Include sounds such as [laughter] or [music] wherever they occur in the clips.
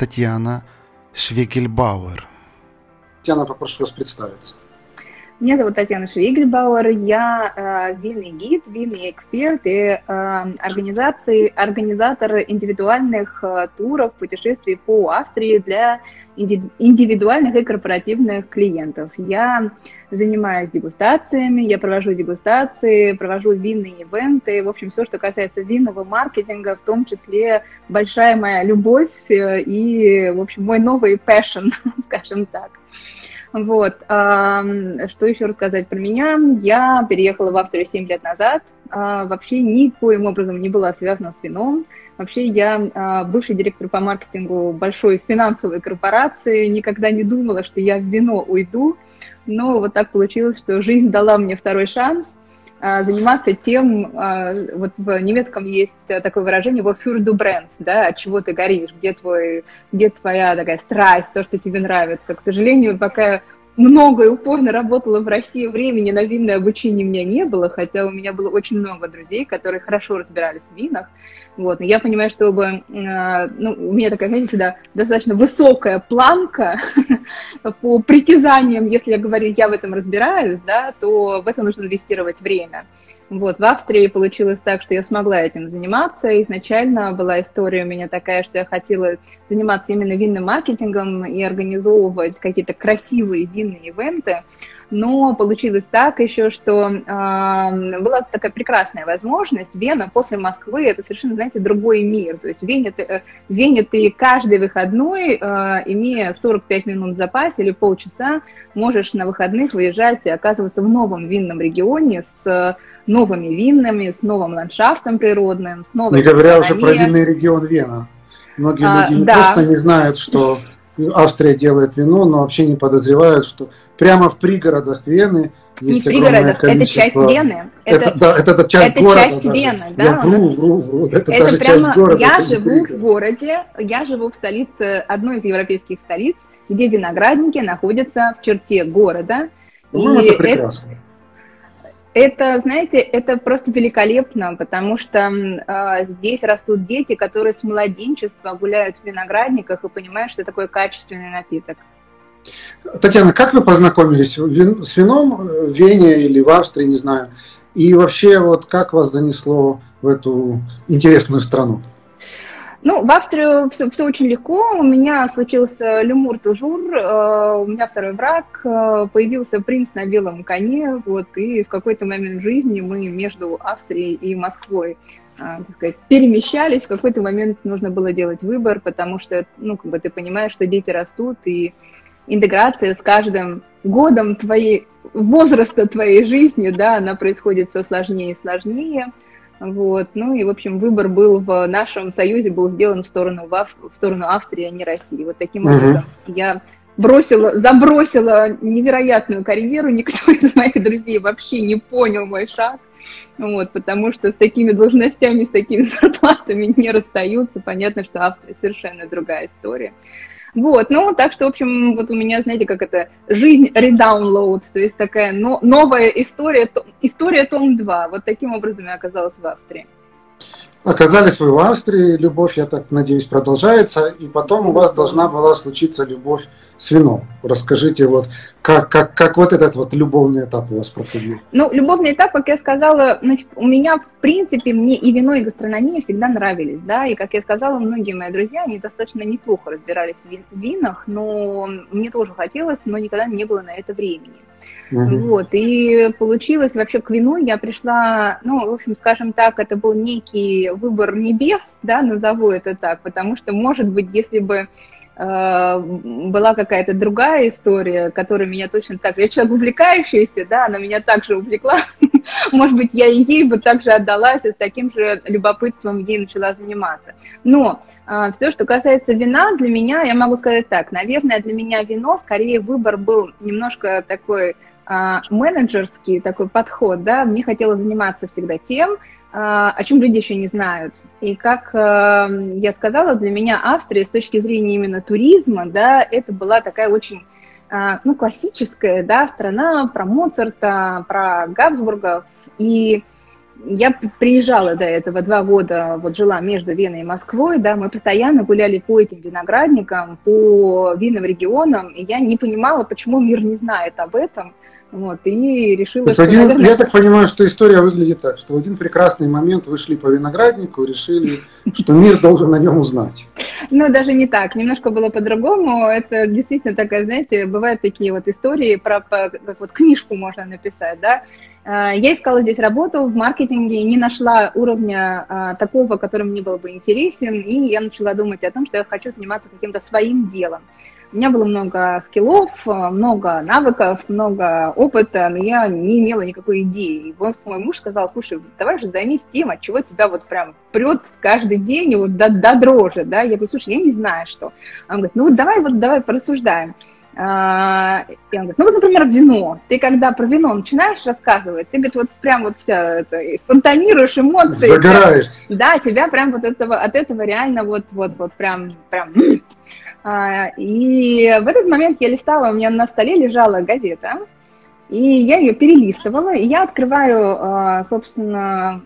Татьяна Швегельбауэр. Татьяна, попрошу вас представиться. Меня зовут Татьяна Швегельбауэр, я э, винный гид, винный эксперт и э, организации, организатор индивидуальных э, туров, путешествий по Австрии для индивидуальных и корпоративных клиентов. Я занимаюсь дегустациями, я провожу дегустации, провожу винные ивенты, в общем, все, что касается винного маркетинга, в том числе большая моя любовь э, и, в общем, мой новый passion, [laughs] скажем так. Вот. Что еще рассказать про меня? Я переехала в Австрию 7 лет назад. А, вообще никоим образом не была связана с вином. Вообще я а, бывший директор по маркетингу большой финансовой корпорации. Никогда не думала, что я в вино уйду. Но вот так получилось, что жизнь дала мне второй шанс заниматься тем, а, вот в немецком есть такое выражение «wofür du brennst», да, от чего ты горишь, где, твой, где твоя такая страсть, то, что тебе нравится. К сожалению, пока много и упорно работала в России, времени на винное обучение у меня не было, хотя у меня было очень много друзей, которые хорошо разбирались в винах. Вот. Я понимаю, чтобы, э, ну, у меня такая, знаете, всегда достаточно высокая планка [laughs] по притязаниям, если я говорю, я в этом разбираюсь, да, то в это нужно инвестировать время. Вот, в Австрии получилось так, что я смогла этим заниматься. Изначально была история у меня такая, что я хотела заниматься именно винным маркетингом и организовывать какие-то красивые винные ивенты. Но получилось так еще, что э, была такая прекрасная возможность. Вена после Москвы это совершенно, знаете, другой мир. То есть в Вене ты, э, в Вене ты каждый выходной, э, имея 45 минут в запасе или полчаса, можешь на выходных выезжать и оказываться в новом винном регионе с новыми винами, с новым ландшафтом природным, с новой Не говоря уже про винный регион Вена. Многие а, люди да. просто не знают, что Австрия делает вино, но вообще не подозревают, что прямо в пригородах Вены есть не огромное количество... это часть Вены. Это, это, да, это, это часть это города. часть даже. Вены, да. Я вру, вру, вру. Это, это даже прямо, часть города. Я живу в городе, я живу в столице, одной из европейских столиц, где виноградники находятся в черте города. Ну, и это прекрасно. Это, это, знаете, это просто великолепно, потому что э, здесь растут дети, которые с младенчества гуляют в виноградниках и понимают, что такое качественный напиток. Татьяна, как вы познакомились с вином в Вене или в Австрии, не знаю, и вообще вот как вас занесло в эту интересную страну? Ну, в Австрию все, все очень легко. У меня случился люмур тужур, э, у меня второй брак, э, появился принц на белом коне, вот, и в какой-то момент жизни мы между Австрией и Москвой э, сказать, перемещались. В какой-то момент нужно было делать выбор, потому что, ну, как бы ты понимаешь, что дети растут, и интеграция с каждым годом твоей возраста твоей жизни, да, она происходит все сложнее и сложнее. Вот. Ну и, в общем, выбор был в нашем союзе, был сделан в сторону, в, в сторону Австрии, а не России. Вот таким uh-huh. образом я бросила, забросила невероятную карьеру, никто из моих друзей вообще не понял мой шаг, вот, потому что с такими должностями, с такими [laughs] зарплатами не расстаются. Понятно, что Австрия совершенно другая история. Вот, ну, так что, в общем, вот у меня, знаете, как это, жизнь редаунлоуд, то есть такая но, новая история, история том 2. Вот таким образом я оказалась в Австрии. Оказались вы в Австрии, любовь, я так надеюсь, продолжается, и потом у вас должна была случиться любовь с вином. Расскажите, вот, как, как, как вот этот вот любовный этап у вас проходил? Ну, любовный этап, как я сказала, значит, у меня, в принципе, мне и вино, и гастрономия всегда нравились, да, и, как я сказала, многие мои друзья, они достаточно неплохо разбирались в винах, но мне тоже хотелось, но никогда не было на это времени. Угу. Вот, и получилось вообще к вину я пришла, ну, в общем, скажем так, это был некий выбор небес, да, назову это так, потому что, может быть, если бы э, была какая-то другая история, которая меня точно так... Я человек увлекающийся, да, она меня также увлекла. [laughs] Может быть, я ей бы также отдалась, и с таким же любопытством ей начала заниматься. Но э, все, что касается вина, для меня, я могу сказать так, наверное, для меня вино, скорее выбор был немножко такой менеджерский такой подход, да, мне хотелось заниматься всегда тем, а, о чем люди еще не знают. И как а, я сказала, для меня Австрия с точки зрения именно туризма, да, это была такая очень ну, классическая, да, страна про Моцарта, про Габсбургов. И я приезжала до этого два года, вот жила между Веной и Москвой, да, мы постоянно гуляли по этим виноградникам, по винным регионам, и я не понимала, почему мир не знает об этом, вот, и решила, что, один, наверное... Я так понимаю, что история выглядит так, что в один прекрасный момент вы шли по винограднику решили, что мир должен о нем узнать. Ну, даже не так, немножко было по-другому. Это действительно такая, знаете, бывают такие вот истории, про, как вот книжку можно написать, да. А, я искала здесь работу в маркетинге, не нашла уровня а, такого, который мне был бы интересен, и я начала думать о том, что я хочу заниматься каким-то своим делом. У меня было много скиллов, много навыков, много опыта, но я не имела никакой идеи. И вот мой муж сказал, слушай, давай же займись тем, от чего тебя вот прям прет каждый день вот до, до дрожи, да. Я говорю, слушай, я не знаю, что. Он говорит, ну вот давай вот давай порассуждаем. А, и он говорит, ну вот, например, вино. Ты когда про вино начинаешь рассказывать, ты, говорит, вот прям вот вся это, фонтанируешь эмоции. Загораешь. Да, тебя прям вот этого, от этого реально вот, вот, вот прям, прям и в этот момент я листала, у меня на столе лежала газета, и я ее перелистывала, и я открываю, а, собственно,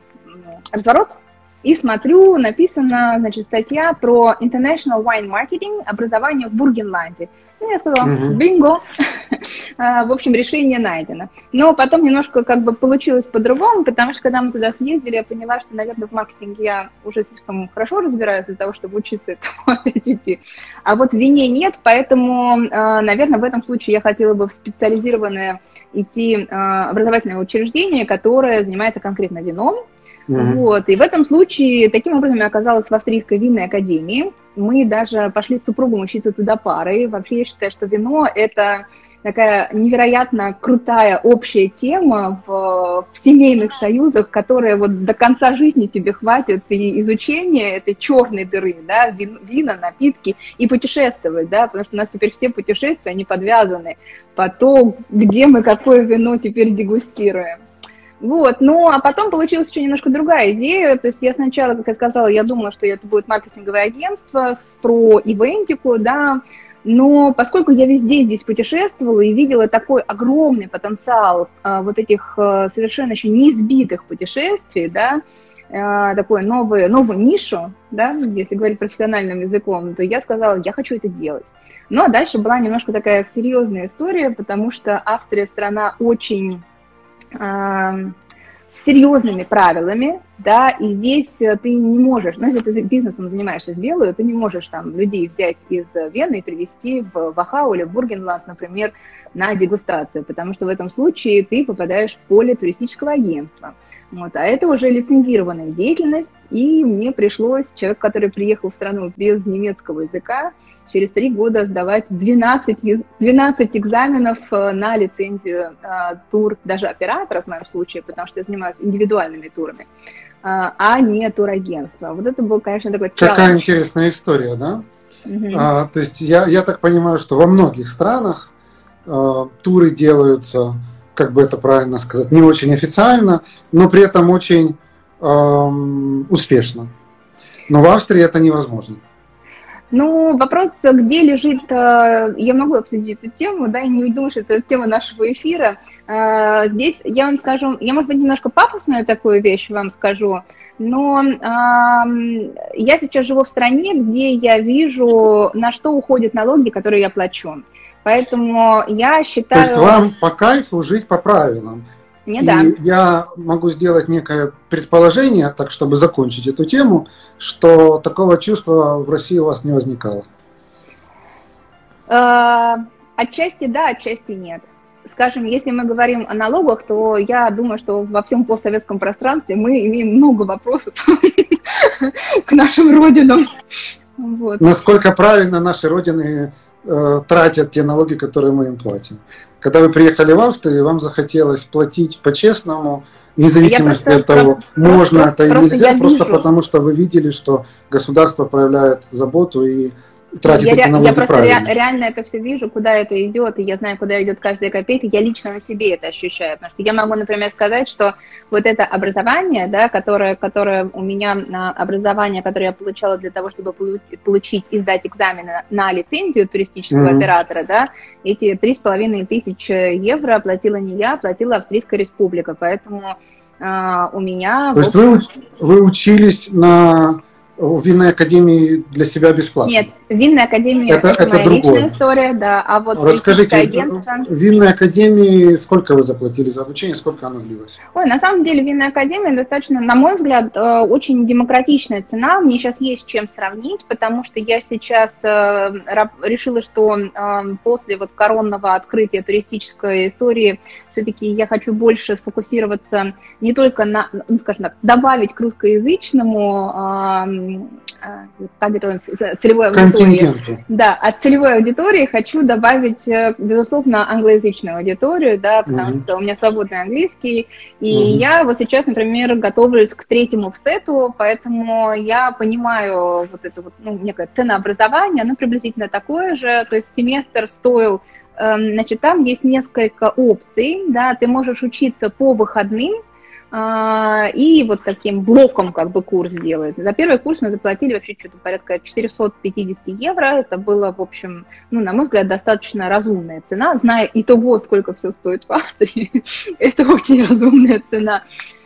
разворот, и смотрю, написана, значит, статья про International Wine Marketing, образование в Бургенланде. Ну, я сказала, угу. бинго. [laughs] А, в общем, решение найдено. Но потом немножко как бы получилось по-другому, потому что когда мы туда съездили, я поняла, что, наверное, в маркетинге я уже слишком хорошо разбираюсь для того, чтобы учиться этому [laughs] идти. А вот в вине нет, поэтому, а, наверное, в этом случае я хотела бы в специализированное идти а, образовательное учреждение, которое занимается конкретно вином, Mm-hmm. Вот. И в этом случае таким образом я оказалась в Австрийской винной академии. Мы даже пошли с супругом учиться туда парой. Вообще я считаю, что вино – это такая невероятно крутая общая тема в, в семейных союзах, которая вот до конца жизни тебе хватит и изучения этой черной дыры, да, вин, вина, напитки и путешествовать, да, потому что у нас теперь все путешествия, они подвязаны по то, где мы какое вино теперь дегустируем. Вот, ну, а потом получилась еще немножко другая идея, то есть я сначала, как я сказала, я думала, что это будет маркетинговое агентство с про ивентику, да, но поскольку я везде здесь путешествовала и видела такой огромный потенциал а, вот этих а, совершенно еще неизбитых путешествий, да, а, такой новый, новую нишу, да, если говорить профессиональным языком, то я сказала, я хочу это делать. Ну, а дальше была немножко такая серьезная история, потому что Австрия страна очень с серьезными правилами, да, и здесь э, ты не можешь, ну, если ты бизнесом занимаешься в белую, ты не можешь там людей взять из Вены и привезти в Вахау или в Бургенланд, например, на дегустацию, потому что в этом случае ты попадаешь в поле туристического агентства. Вот, а это уже лицензированная деятельность, и мне пришлось, человек, который приехал в страну без немецкого языка, через три года сдавать 12, 12 экзаменов э, на лицензию э, тур, даже операторов в моем случае, потому что я занимаюсь индивидуальными турами, э, а не турагентство. Вот это был, конечно, такой челлендж. Какая интересная история, да? Угу. А, то есть я, я так понимаю, что во многих странах а, туры делаются, как бы это правильно сказать, не очень официально, но при этом очень а, успешно. Но в Австрии это невозможно. Ну, вопрос, где лежит, э, я могу обсудить эту тему, да, и не думаю, что это тема нашего эфира. Э, здесь я вам скажу, я, может быть, немножко пафосную такую вещь вам скажу, но я сейчас живу в стране, где я вижу, на что уходят налоги, которые я плачу. Поэтому я считаю... То есть вам по кайфу жить по правилам. Мне и да. я могу сделать некое предположение, так чтобы закончить эту тему, что такого чувства в России у вас не возникало. Э, отчасти да, отчасти нет. Скажем, если мы говорим о налогах, то я думаю, что во всем постсоветском пространстве мы имеем много вопросов [laughs] к нашим родинам. Вот. Насколько правильно наши родины тратят те налоги, которые мы им платим. Когда вы приехали в Австрию, вам захотелось платить по-честному, вне зависимости от того, просто, можно просто, это или нельзя, просто потому что вы видели, что государство проявляет заботу и тратит я, налоги Я просто ре, реально это все вижу, куда это идет, и я знаю, куда идет каждая копейка, я лично на себе это ощущаю, потому что я могу, например, сказать, что вот это образование, да, которое, которое у меня, на образование, которое я получала для того, чтобы получить и сдать экзамены на лицензию туристического mm-hmm. оператора, да, эти три с половиной тысячи евро оплатила не я, оплатила Австрийская республика, поэтому Uh, у меня... То есть вы, вы учились на в винной академии для себя бесплатно? Нет, винная академия это, это, это моя другое. личная история, да. А вот Расскажите, агентство... в винной академии сколько вы заплатили за обучение, сколько оно длилось? Ой, на самом деле винная академия достаточно, на мой взгляд, э, очень демократичная цена. Мне сейчас есть чем сравнить, потому что я сейчас э, решила, что э, после вот коронного открытия туристической истории все-таки я хочу больше сфокусироваться не только на, ну, скажем так, добавить к русскоязычному это целевой аудитории. Да, от целевой аудитории хочу добавить, э, безусловно, англоязычную аудиторию, да, потому угу. что у меня свободный английский, и угу. я вот сейчас, например, готовлюсь к третьему сету, поэтому я понимаю вот это вот, ну, некое ценообразование, оно приблизительно такое же, то есть семестр стоил Значит, там есть несколько опций, да, ты можешь учиться по выходным, а, и вот таким блоком как бы курс делает. За первый курс мы заплатили вообще что-то порядка 450 евро. Это было, в общем, ну, на мой взгляд, достаточно разумная цена, зная и того, сколько все стоит в Австрии. [laughs] Это очень разумная цена.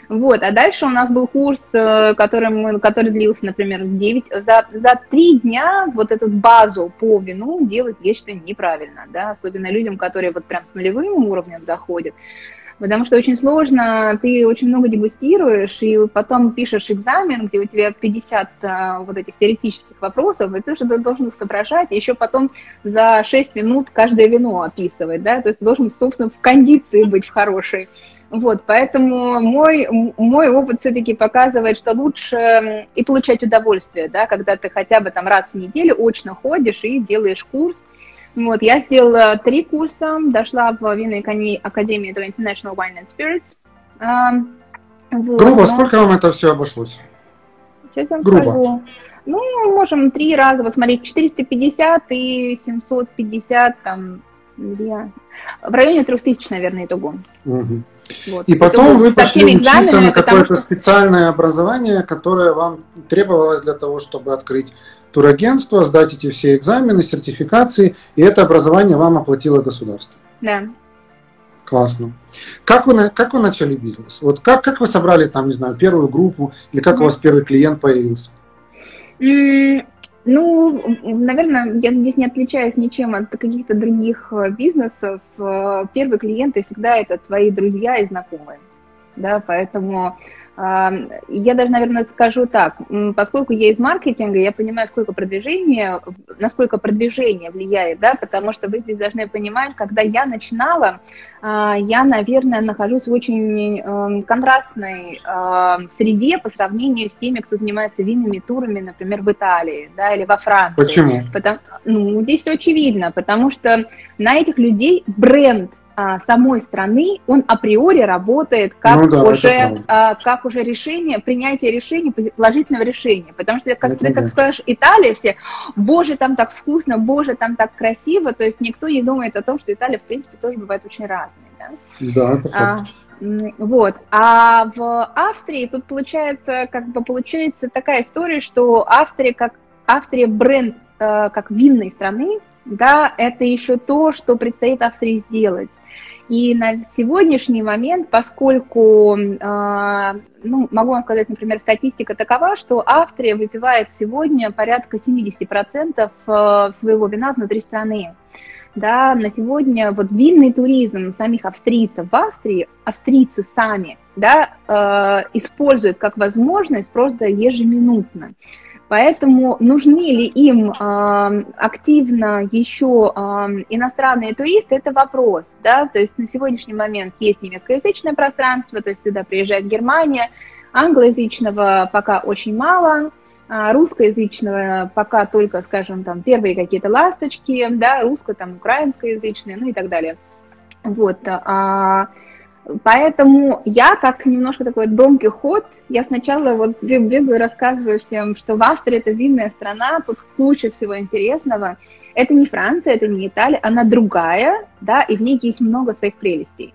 Вот, а дальше у нас был курс, э, который, мы, который длился, например, 9, за, за 3 дня вот эту базу по вину делать, я считаю, неправильно, да, особенно людям, которые вот прям с нулевым уровнем заходят потому что очень сложно, ты очень много дегустируешь, и потом пишешь экзамен, где у тебя 50 а, вот этих теоретических вопросов, и ты же должен их соображать, и еще потом за 6 минут каждое вино описывать, да, то есть ты должен, собственно, в кондиции быть в хорошей. Вот, поэтому мой, мой опыт все-таки показывает, что лучше и получать удовольствие, да, когда ты хотя бы там раз в неделю очно ходишь и делаешь курс, вот, я сделала три курса, дошла в винной академии до International Wine and Spirits. Вот, Грубо, но... сколько вам это все обошлось? Сейчас я вам Грубо. скажу. Ну, можем три раза, вот смотреть, 450 и 750, там, две, в районе 3000, наверное, итого. Угу. Вот. И потом вы пошли учиться на какое-то что... специальное образование, которое вам требовалось для того, чтобы открыть турагентство, сдать эти все экзамены, сертификации, и это образование вам оплатило государство. Да. Классно. Как вы, как вы начали бизнес? Вот как, как вы собрали там, не знаю, первую группу, или как mm-hmm. у вас первый клиент появился? Ну, наверное, я здесь не отличаюсь ничем от каких-то других э, бизнесов. Э, первые клиенты всегда это твои друзья и знакомые. Да, поэтому я даже, наверное, скажу так, поскольку я из маркетинга, я понимаю, сколько продвижения, насколько продвижение влияет, да, потому что вы здесь должны понимать, когда я начинала, а, я, наверное, нахожусь в очень эм, контрастной среде по сравнению с теми, кто занимается винными турами, например, в Италии, да, или во Франции. Почему? Потому, ну, здесь очевидно, потому что на этих людей бренд а, самой страны, он априори работает как, ну, да, уже, а, как уже решение, принятие решения, положительного решения. Потому что, как, ты как скажешь, Италия, все, боже, там так вкусно, боже, там так красиво, то есть никто не думает о том, что Италия, в принципе, тоже бывает очень разной. Да, да это а, факт. А, вот. А в Австрии тут получается, как бы получается такая история, что Австрия как Австрия бренд э, как винной страны, да, это еще то, что предстоит Австрии сделать. И на сегодняшний момент, поскольку, э, ну, могу вам сказать, например, статистика такова, что Австрия выпивает сегодня порядка 70% э, своего вина внутри страны. Да, на сегодня вот винный туризм самих австрийцев в Австрии, австрийцы сами, да, э, используют как возможность просто ежеминутно. Поэтому нужны ли им э, активно еще э, иностранные туристы, это вопрос, да, то есть на сегодняшний момент есть немецкоязычное пространство, то есть сюда приезжает Германия, англоязычного пока очень мало, а, русскоязычного пока только, скажем, там первые какие-то ласточки, да, русско, там, украинскоязычные, ну и так далее. Вот, а, Поэтому я, как немножко такой Дон Кихот, я сначала вот бегаю, рассказываю всем, что в Австрии это винная страна, тут куча всего интересного. Это не Франция, это не Италия, она другая, да, и в ней есть много своих прелестей.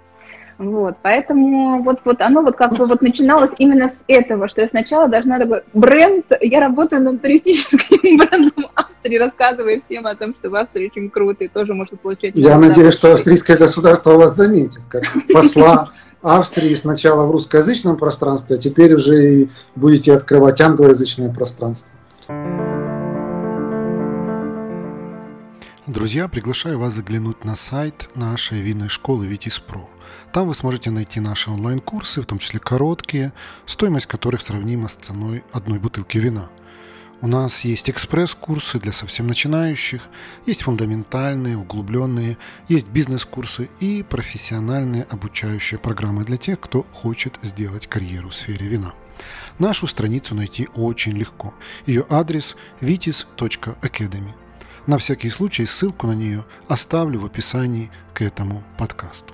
Вот, поэтому вот, вот оно вот как бы вот начиналось именно с этого, что я сначала должна такой бренд, я работаю над туристическим [laughs] брендом Австрии, рассказывая всем о том, что в Австрии очень круто и тоже может получать... Я надеюсь, что австрийское государство вас заметит, как посла Австрии сначала в русскоязычном пространстве, а теперь уже и будете открывать англоязычное пространство. Друзья, приглашаю вас заглянуть на сайт нашей винной школы Витис Про. Там вы сможете найти наши онлайн-курсы, в том числе короткие, стоимость которых сравнима с ценой одной бутылки вина. У нас есть экспресс-курсы для совсем начинающих, есть фундаментальные, углубленные, есть бизнес-курсы и профессиональные обучающие программы для тех, кто хочет сделать карьеру в сфере вина. Нашу страницу найти очень легко. Ее адрес vitis.academy. На всякий случай ссылку на нее оставлю в описании к этому подкасту.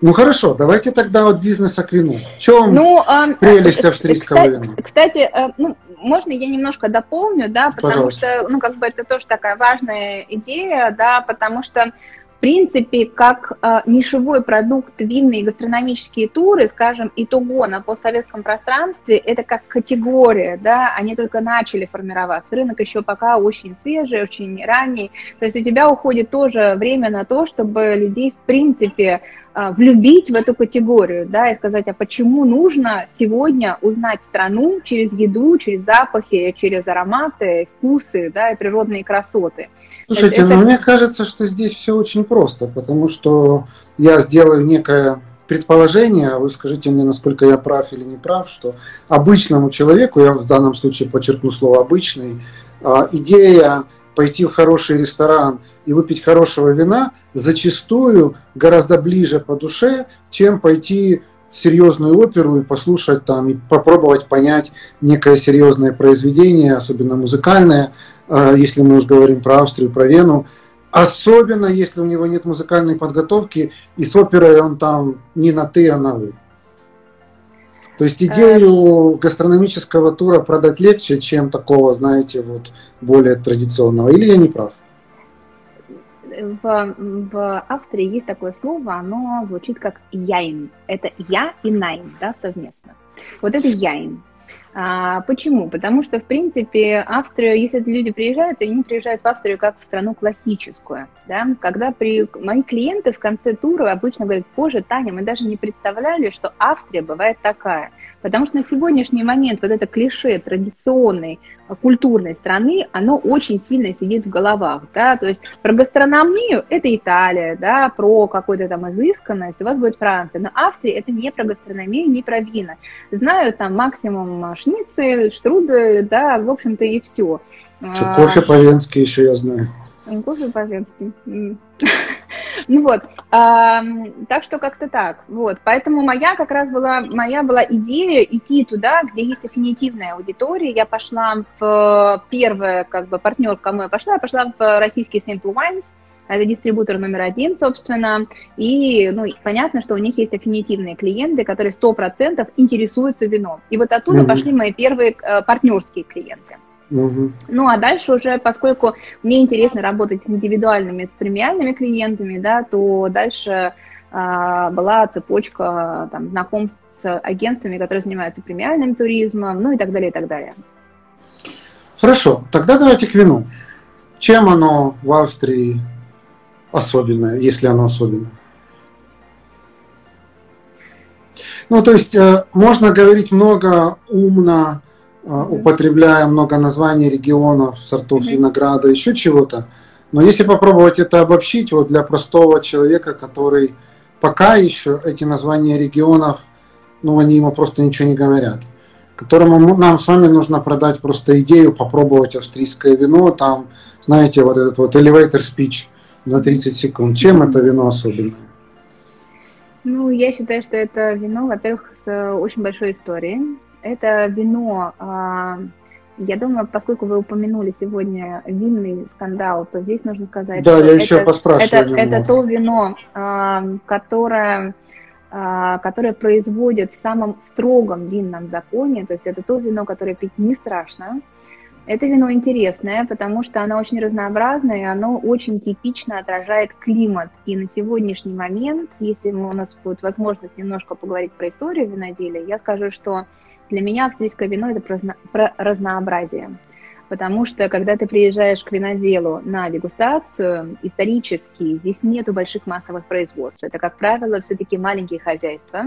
Ну хорошо, давайте тогда от бизнеса к вину. В чем ну, э, прелесть австрийского кстати, вина? Кстати, э, ну, можно я немножко дополню, да, потому Пожалуйста. что, ну, как бы это тоже такая важная идея, да, потому что в принципе, как э, нишевой продукт винные гастрономические туры, скажем, итого на постсоветском пространстве, это как категория, да, они только начали формироваться. Рынок еще пока очень свежий, очень ранний. То есть у тебя уходит тоже время на то, чтобы людей, в принципе, влюбить в эту категорию, да, и сказать, а почему нужно сегодня узнать страну через еду, через запахи, через ароматы, вкусы, да, и природные красоты. Слушайте, это, ну мне кажется, что здесь все очень просто, потому что я сделаю некое предположение, а вы скажите мне, насколько я прав или не прав, что обычному человеку, я в данном случае подчеркну слово обычный, а, идея пойти в хороший ресторан и выпить хорошего вина зачастую гораздо ближе по душе, чем пойти в серьезную оперу и послушать там, и попробовать понять некое серьезное произведение, особенно музыкальное, э, если мы уж говорим про Австрию, про Вену, особенно если у него нет музыкальной подготовки, и с оперой он там не на «ты», а на «вы». То есть идею гастрономического тура продать легче, чем такого, знаете, вот более традиционного. Или я не прав? В, в Австрии есть такое слово, оно звучит как яин. Это я и найн, да, совместно. Вот это яин. А, почему? Потому что, в принципе, Австрию, если люди приезжают, они приезжают в Австрию как в страну классическую. Да? Когда при... мои клиенты в конце тура обычно говорят, боже, Таня, мы даже не представляли, что Австрия бывает такая. Потому что на сегодняшний момент вот это клише традиционной а, культурной страны, оно очень сильно сидит в головах, да, то есть про гастрономию это Италия, да, про какую-то там изысканность у вас будет Франция, но Австрия это не про гастрономию, не про вина. Знаю там максимум шницель, штруды, да, в общем-то и все. Что, кофе по-венски еще я знаю. Кофе по-венски. [laughs] Ну вот, а, так что как-то так. Вот, поэтому моя как раз была, моя была идея идти туда, где есть аффинитивная аудитория. Я пошла в первое, как бы, партнер, к кому я пошла, я пошла в российский Simple Wines, это дистрибутор номер один, собственно, и ну, понятно, что у них есть аффинитивные клиенты, которые 100% интересуются вином. И вот оттуда mm-hmm. пошли мои первые э, партнерские клиенты. Угу. Ну а дальше уже, поскольку мне интересно работать с индивидуальными, с премиальными клиентами, да, то дальше а, была цепочка там, знакомств с агентствами, которые занимаются премиальным туризмом, ну и так далее, и так далее. Хорошо, тогда давайте к вину. Чем оно в Австрии особенное, если оно особенное? Ну, то есть э, можно говорить много умно, употребляя много названий регионов, сортов mm-hmm. винограда, еще чего-то. Но если попробовать это обобщить, вот для простого человека, который пока еще эти названия регионов, ну, они ему просто ничего не говорят, которому нам с вами нужно продать просто идею, попробовать австрийское вино, там, знаете, вот этот вот elevator speech на 30 секунд. Чем это вино особенное? Ну, я считаю, что это вино, во-первых, с очень большой историей. Это вино, а, я думаю, поскольку вы упомянули сегодня винный скандал, то здесь нужно сказать, да, что я это, еще поспрашиваю это, это то вино, а, которое а, которое производят в самом строгом винном законе, то есть это то вино, которое пить не страшно, это вино интересное, потому что оно очень разнообразное, и оно очень типично отражает климат. И на сегодняшний момент, если у нас будет возможность немножко поговорить про историю виноделия, я скажу, что для меня австрийское вино – это про разнообразие. Потому что, когда ты приезжаешь к виноделу на дегустацию, исторически здесь нету больших массовых производств. Это, как правило, все-таки маленькие хозяйства.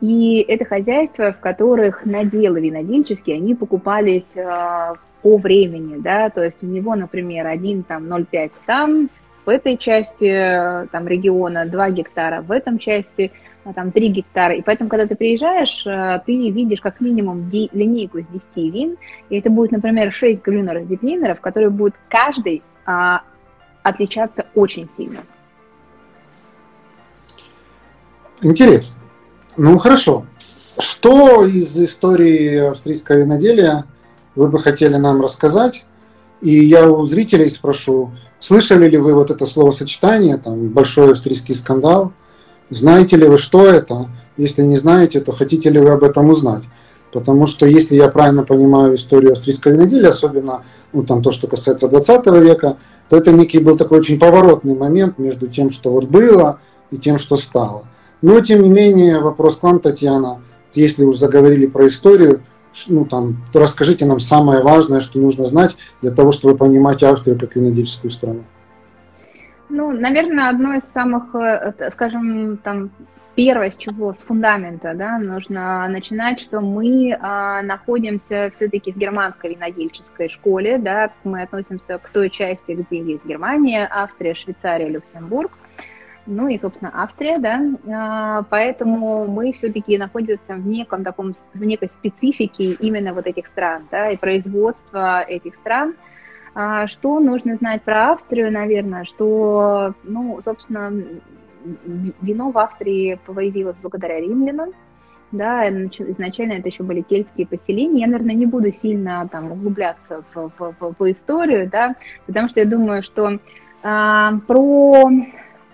И это хозяйства, в которых наделы винодельческие, они покупались э, по времени, да, то есть у него, например, один там 0,5 там в этой части э, там региона, 2 гектара в этом части, там 3 гектара. И поэтому, когда ты приезжаешь, э, ты видишь как минимум линейку из 10 вин, и это будет, например, 6 глюнеров ветлинеров, которые будут каждый а, отличаться очень сильно. Интересно. Ну, хорошо. Что из истории австрийского виноделия вы бы хотели нам рассказать. И я у зрителей спрошу, слышали ли вы вот это словосочетание, там, большой австрийский скандал? Знаете ли вы, что это? Если не знаете, то хотите ли вы об этом узнать? Потому что, если я правильно понимаю историю австрийского виноделия, особенно ну, там, то, что касается 20 века, то это некий был такой очень поворотный момент между тем, что вот было, и тем, что стало. Но, тем не менее, вопрос к вам, Татьяна, если уж заговорили про историю, ну, там, расскажите нам самое важное, что нужно знать для того, чтобы понимать Австрию как винодельческую страну. Ну, наверное, одно из самых, э, скажем, там, первое, с чего, с фундамента, да, нужно начинать, что мы а, находимся все-таки в германской винодельческой школе, да, мы относимся к той части, где есть Германия, Австрия, Швейцария, Люксембург, ну и, собственно, Австрия, да, а, поэтому мы все-таки находимся в неком таком, в некой специфике именно вот этих стран, да, и производства этих стран. А, что нужно знать про Австрию, наверное, что, ну, собственно, вино в Австрии появилось благодаря римлянам, да, изначально это еще были кельтские поселения. Я, наверное, не буду сильно там углубляться в, в, в, в историю, да, потому что я думаю, что а, про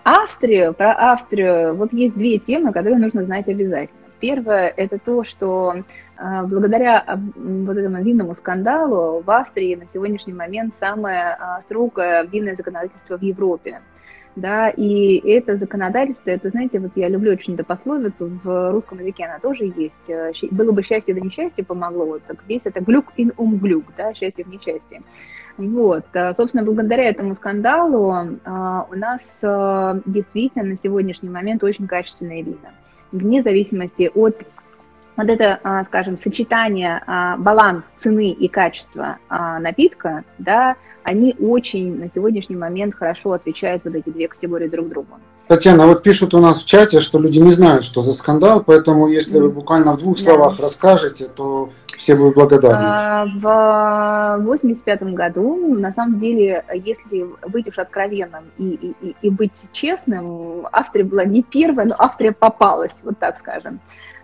Австрию, про Австрию, вот есть две темы, которые нужно знать обязательно. Первое – это то, что э, благодаря э, вот этому винному скандалу в Австрии на сегодняшний момент самое э, строгое винное законодательство в Европе. Да, и это законодательство, это, знаете, вот я люблю очень эту пословицу, в русском языке она тоже есть. Было бы счастье, да несчастье помогло. Вот так здесь это глюк ин ум глюк, да, счастье в несчастье. Вот, собственно, благодаря этому скандалу у нас действительно на сегодняшний момент очень качественные вина. Вне зависимости от вот это, скажем, сочетание, баланс цены и качества напитка, да, они очень на сегодняшний момент хорошо отвечают вот эти две категории друг другу. Татьяна, вот пишут у нас в чате, что люди не знают, что за скандал, поэтому если вы буквально в двух словах да. расскажете, то все будут благодарны. А, в 85 году, на самом деле, если быть уж откровенным и, и, и быть честным, Австрия была не первая, но Австрия попалась, вот так скажем.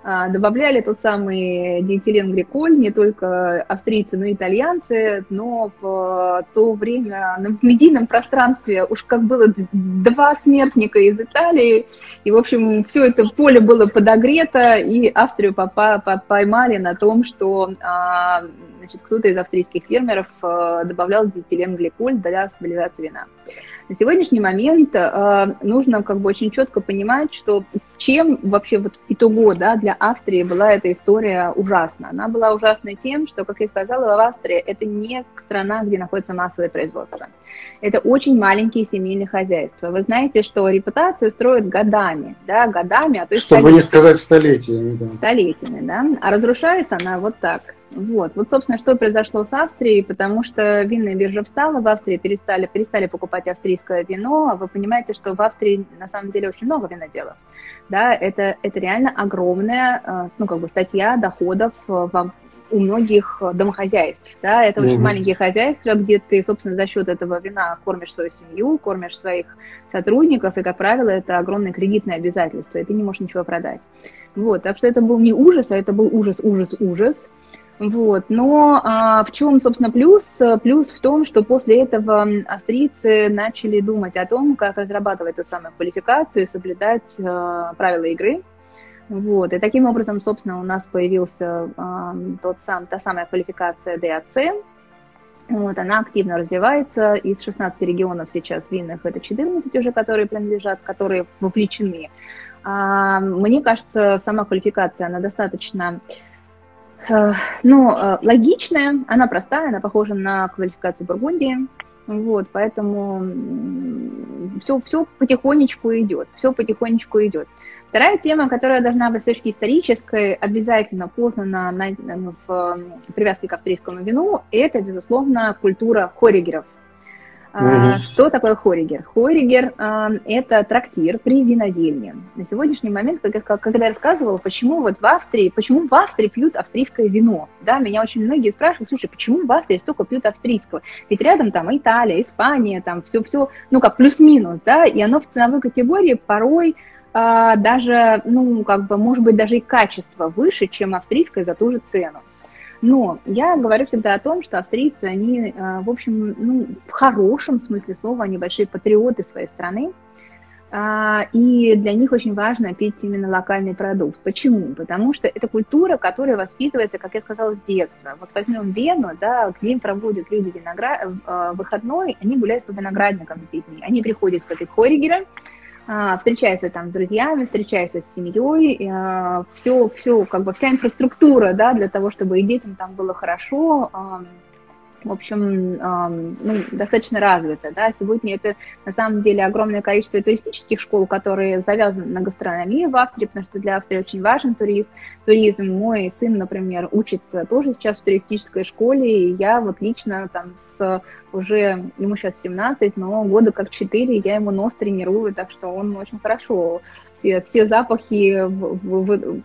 А, добавляли тот самый диэтиленгликоль не только австрийцы, но и итальянцы, но в то время в медийном пространстве уж как было два смертника из Италии, и, в общем, все это поле было подогрето, и Австрию поймали на том, что а, значит, кто-то из австрийских фермеров а, добавлял диэтиленгликоль для стабилизации вина. На сегодняшний момент э, нужно как бы очень четко понимать, что чем вообще вот итого да, для Австрии была эта история ужасна. Она была ужасной тем, что, как я сказала, в Австрии это не страна, где находится массовое производство. Это очень маленькие семейные хозяйства. Вы знаете, что репутацию строят годами, да, годами, а то есть Чтобы не сказать столетиями. Да. Столетиями, да. А разрушается она вот так. Вот. вот, собственно, что произошло с Австрией, потому что винная биржа встала, в Австрии перестали, перестали покупать австрийское вино, а вы понимаете, что в Австрии на самом деле очень много виноделов. Да, это, это реально огромная, э, ну, как бы статья доходов в, у многих домохозяйств. Да? Это очень mm-hmm. маленькие хозяйства, где ты, собственно, за счет этого вина кормишь свою семью, кормишь своих сотрудников, и, как правило, это огромное кредитное обязательство, и ты не можешь ничего продать. Вот, так что это был не ужас, а это был ужас, ужас, ужас. Вот. Но а, в чем, собственно, плюс? Плюс в том, что после этого австрийцы начали думать о том, как разрабатывать ту самую квалификацию и соблюдать а, правила игры. Вот. И таким образом, собственно, у нас появился а, тот сам, та самая квалификация DAC. Вот, она активно развивается. Из 16 регионов сейчас винных это 14 уже, которые принадлежат, которые вовлечены. А, мне кажется, сама квалификация, она достаточно ну, э, логичная, она простая, она похожа на квалификацию Бургундии. Вот, поэтому все, все потихонечку идет, все потихонечку идет. Вторая тема, которая должна быть с точки исторической обязательно познана на, в привязке к австрийскому вину, это, безусловно, культура хоригеров. Mm-hmm. Что такое хоригер? Хоригер а, – это трактир при винодельне. На сегодняшний момент, как я, когда я рассказывала, почему вот в Австрии, почему в Австрии пьют австрийское вино, да, меня очень многие спрашивают, слушай, почему в Австрии столько пьют австрийского? Ведь рядом там Италия, Испания, там все-все, ну как плюс-минус, да, и оно в ценовой категории порой а, даже, ну как бы, может быть, даже и качество выше, чем австрийское за ту же цену. Но я говорю всегда о том, что австрийцы, они, э, в общем, ну, в хорошем смысле слова, они большие патриоты своей страны, а, и для них очень важно пить именно локальный продукт. Почему? Потому что это культура, которая воспитывается, как я сказала, с детства. Вот возьмем Вену, да, где проводят люди виноград... Э, выходной, они гуляют по виноградникам с детьми. Они приходят к этой хоригере, а, встречается там с друзьями, встречается с семьей, все, все, как бы вся инфраструктура, да, для того, чтобы и детям там было хорошо, в общем, ну, достаточно развито. Да? Сегодня это на самом деле огромное количество туристических школ, которые завязаны на гастрономию в Австрии, потому что для Австрии очень важен турист, туризм. Мой сын, например, учится тоже сейчас в туристической школе, и я вот лично там с уже, ему сейчас 17, но года как 4 я ему нос тренирую, так что он очень хорошо все, все запахи в, в,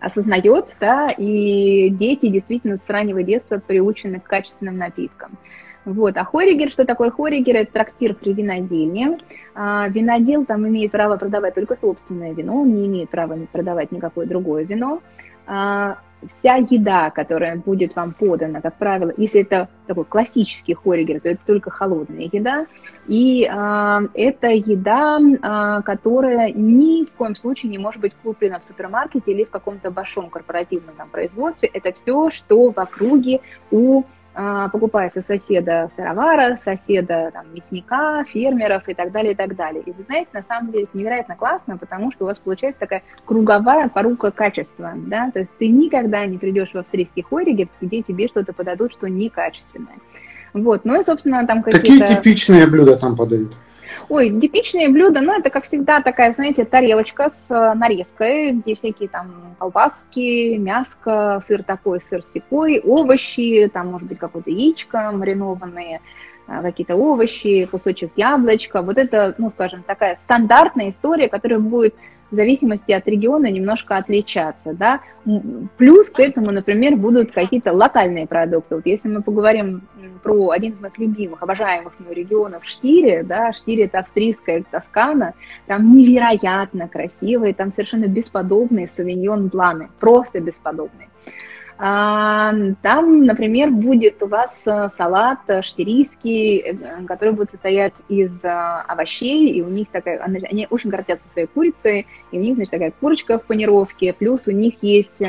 осознает, да, и дети действительно с раннего детства приучены к качественным напиткам. Вот. А хоригер, что такое хоригер? Это трактир при винодельне. А, винодел там имеет право продавать только собственное вино, он не имеет права продавать никакое другое вино. А, вся еда, которая будет вам подана, как правило, если это такой классический хоригер, то это только холодная еда, и э, это еда, э, которая ни в коем случае не может быть куплена в супермаркете или в каком-то большом корпоративном там, производстве. Это все, что в округе у а, покупается соседа сыровара, соседа там, мясника, фермеров и так далее, и так далее. И вы знаете, на самом деле это невероятно классно, потому что у вас получается такая круговая порука качества, да, то есть ты никогда не придешь в австрийский хоригер, где тебе что-то подадут, что некачественное. Вот, ну и, собственно, там какие-то... Какие типичные блюда там подают? Ой, типичные блюда, ну, это, как всегда, такая, знаете, тарелочка с э, нарезкой, где всякие там колбаски, мяско, сыр такой, сыр секой, овощи, там, может быть, какое-то яичко маринованные, э, какие-то овощи, кусочек яблочка. Вот это, ну, скажем, такая стандартная история, которая будет в зависимости от региона немножко отличаться, да. Плюс к этому, например, будут какие-то локальные продукты. Вот если мы поговорим про один из моих любимых, обожаемых мной регионов Штире, да, Штире это австрийская Тоскана, там невероятно красивые, там совершенно бесподобные савиньон бланы, просто бесподобные. А, там, например, будет у вас э, салат штирийский, э, который будет состоять из э, овощей, и у них такая, они очень гордятся своей курицей, и у них, значит, такая курочка в панировке, плюс у них есть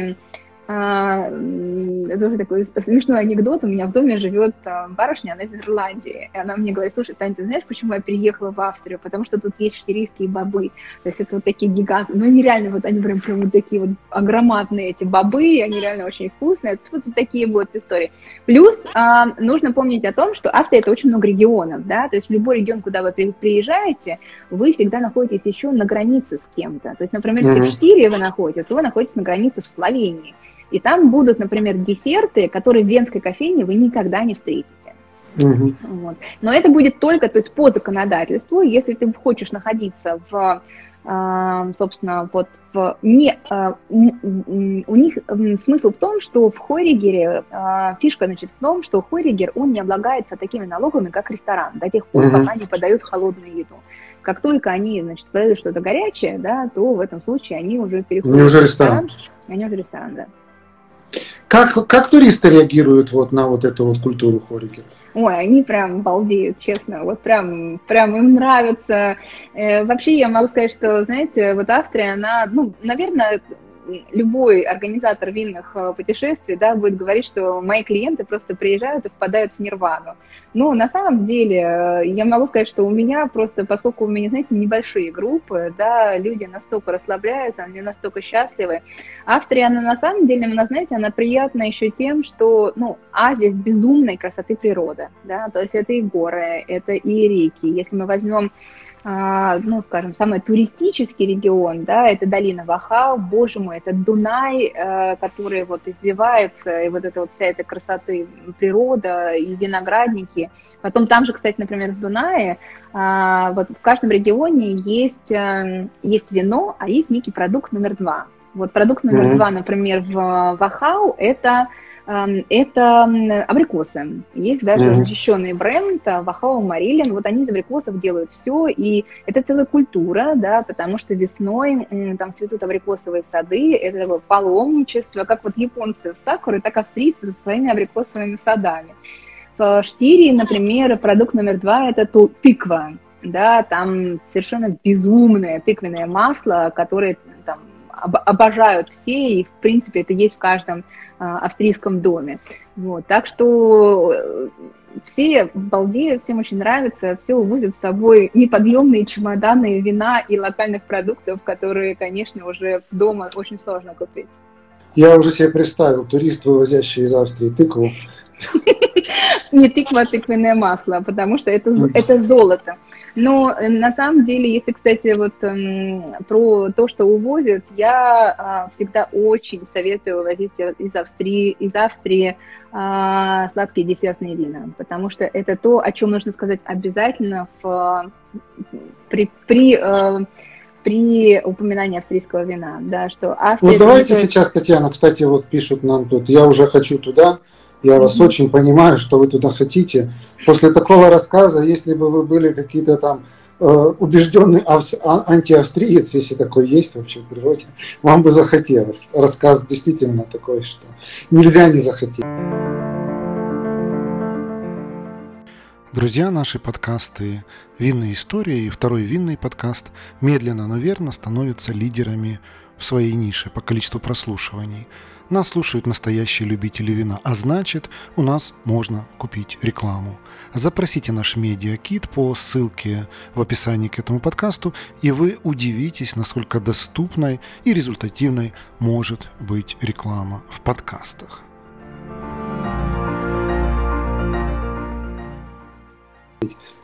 а, тоже такой смешной анекдот. У меня в доме живет а, барышня, она из Ирландии. И она мне говорит, слушай, Таня, ты знаешь, почему я переехала в Австрию? Потому что тут есть штирийские бобы. То есть это вот такие гиганты. Ну, они реально вот, они прям, прям вот такие вот огроматные эти бобы, и они реально очень вкусные. Это вот такие вот истории. Плюс а, нужно помнить о том, что Австрия это очень много регионов, да, то есть в любой регион, куда вы приезжаете, вы всегда находитесь еще на границе с кем-то. То есть, например, если mm-hmm. в Штире вы находитесь, то вы находитесь на границе в Словении. И там будут, например, десерты, которые в венской кофейне вы никогда не встретите. Угу. Вот. Но это будет только то есть по законодательству, если ты хочешь находиться в собственно, вот в не, у них смысл в том, что в Хоригере фишка, значит, в том, что Хоригер, он не облагается такими налогами, как ресторан, до тех пор, пока не подают холодную еду. Как только они, значит, подают что-то горячее, да, то в этом случае они уже переходят они уже ресторан. ресторан. Они уже ресторан, да. Как, как туристы реагируют вот на вот эту вот культуру хорикеров? Ой, они прям балдеют, честно, вот прям, прям им нравится. Э, вообще я могу сказать, что, знаете, вот Австрия, она, ну, наверное, любой организатор винных э, путешествий да, будет говорить, что мои клиенты просто приезжают и впадают в нирвану. Ну, на самом деле, э, я могу сказать, что у меня просто, поскольку у меня, знаете, небольшие группы, да, люди настолько расслабляются, они настолько счастливы. Австрия, она на самом деле, она, знаете, она приятна еще тем, что, ну, Азия безумной красоты природы, да, то есть это и горы, это и реки. Если мы возьмем а, ну, скажем, самый туристический регион, да, это долина Вахау, боже мой, это Дунай, э, который вот извивается, и вот эта вот вся эта красоты природа, и виноградники. Потом там же, кстати, например, в Дунае, а, вот в каждом регионе есть, э, есть вино, а есть некий продукт номер два. Вот продукт номер mm-hmm. два, например, в Вахау, это это абрикосы. Есть даже mm-hmm. защищенный бренд Вахау Марилин. Вот они из абрикосов делают все, и это целая культура, да, потому что весной там цветут абрикосовые сады, это такое паломничество, как вот японцы с сакурой, так австрийцы со своими абрикосовыми садами. В Штирии, например, продукт номер два – это тыква, да, там совершенно безумное тыквенное масло, которое там обожают все, и, в принципе, это есть в каждом австрийском доме. Вот, так что э, все балдеют, всем очень нравится, все увозят с собой неподъемные чемоданы вина и локальных продуктов, которые, конечно, уже дома очень сложно купить. Я уже себе представил турист, вывозящий из Австрии тыкву. Не тыква, а тыквенное масло, потому что это, это золото. Но э, на самом деле, если, кстати, вот эм, про то, что увозят, я а, всегда очень советую возить из Австрии, из Австрии а, сладкие десертные вина, потому что это то, о чем нужно сказать обязательно в, при, при э, при упоминании австрийского вина, да, что Австрия... Ну, давайте это... сейчас, Татьяна, кстати, вот пишут нам тут, я уже хочу туда, я mm-hmm. вас очень понимаю, что вы туда хотите. После такого рассказа, если бы вы были какие-то там э, убежденный авс- а, антиавстриец, если такой есть вообще в природе, вам бы захотелось. Рассказ действительно такой, что нельзя не захотеть. Друзья, наши подкасты «Винные истории» и второй винный подкаст медленно, но верно становятся лидерами в своей нише по количеству прослушиваний – нас слушают настоящие любители вина, а значит, у нас можно купить рекламу. Запросите наш медиакит по ссылке в описании к этому подкасту, и вы удивитесь, насколько доступной и результативной может быть реклама в подкастах.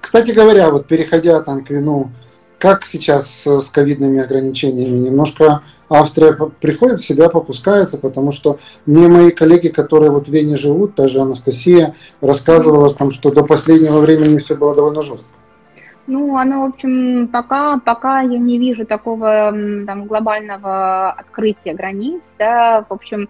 Кстати говоря, вот переходя там к вину, как сейчас с ковидными ограничениями? Немножко Австрия приходит в себя, попускается, потому что мне мои коллеги, которые вот в Вене живут, та же Анастасия, рассказывала, там, что до последнего времени все было довольно жестко. Ну, оно, в общем, пока, пока я не вижу такого там, глобального открытия границ, да, в общем,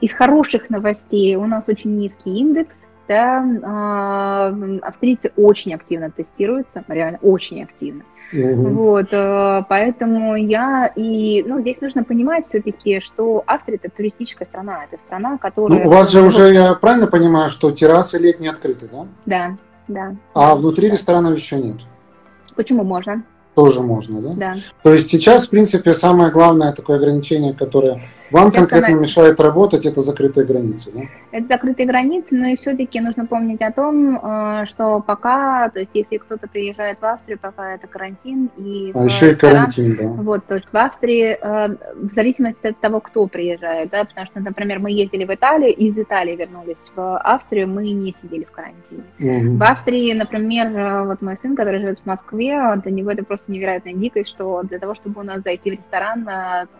из хороших новостей у нас очень низкий индекс, да, э, австрийцы очень активно тестируются, реально очень активно. Угу. Вот, э, поэтому я и, ну, здесь нужно понимать все-таки, что Австрия это туристическая страна, это страна, которая. Ну, у вас же уже, я правильно понимаю, что террасы летние открыты, да? Да, да. А внутри да. ресторанов еще нет? Почему можно? Тоже можно, да? Да. То есть сейчас, в принципе, самое главное такое ограничение, которое вам Сейчас конкретно она... мешает работать, это закрытые границы, да? Это закрытые границы, но и все-таки нужно помнить о том, э, что пока, то есть если кто-то приезжает в Австрию, пока это карантин и... А еще и карантин, да. Вот, то есть в Австрии, э, в зависимости от того, кто приезжает, да, потому что, например, мы ездили в Италию, из Италии вернулись в Австрию, мы не сидели в карантине. Угу. В Австрии, например, э, вот мой сын, который живет в Москве, для него это просто невероятная дикость, что для того, чтобы у нас зайти в ресторан,